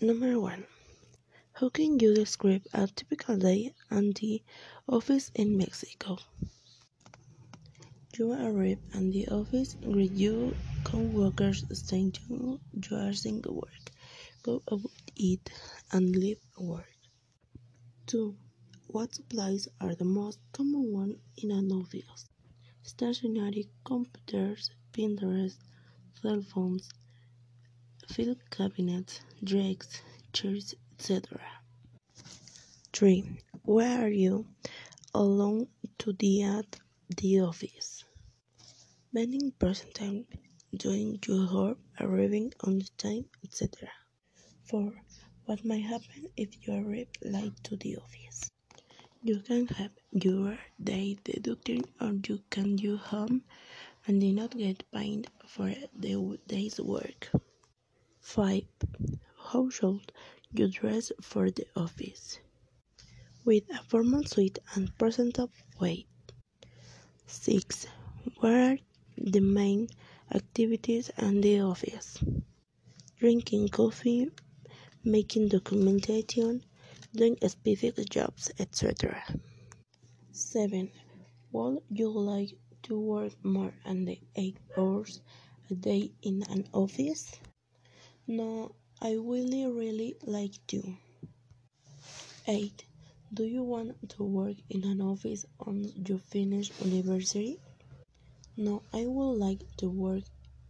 Number one. How can you describe a typical day at the office in Mexico? You arrive at the office, greet your co-workers, saying you, you are seeing work, go out, eat, and leave work. 2. What supplies are the most common one in an office? Stationary computers, printers, cell phones, file cabinets, desks, chairs, etc. 3. Where are you alone to the at the office? Being present time, doing your work, arriving on time, etc. 4. What might happen if you arrive late to the office? You can have your day deducted or you can do home and do not get paid for the day's work. 5. How should you dress for the office? With a formal suit and presentable way. 6. What are the main activities in the office? Drinking coffee, making documentation, doing specific jobs, etc. 7. Would you like to work more than 8 hours a day in an office? No, I really, really like to. 8. Do you want to work in an office once you finish university? No, I would like to work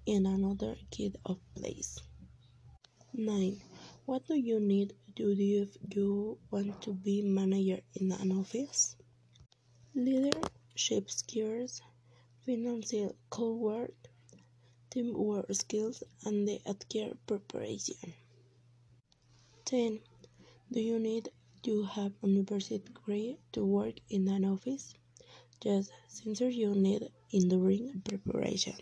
in another kind of place. 9. What do you need to do if you want to be manager in an office? Leadership skills, financial work, teamwork skills, and the healthcare preparation. 10. Do you need to have a university degree to work in an office? Yes, since you need in during preparation.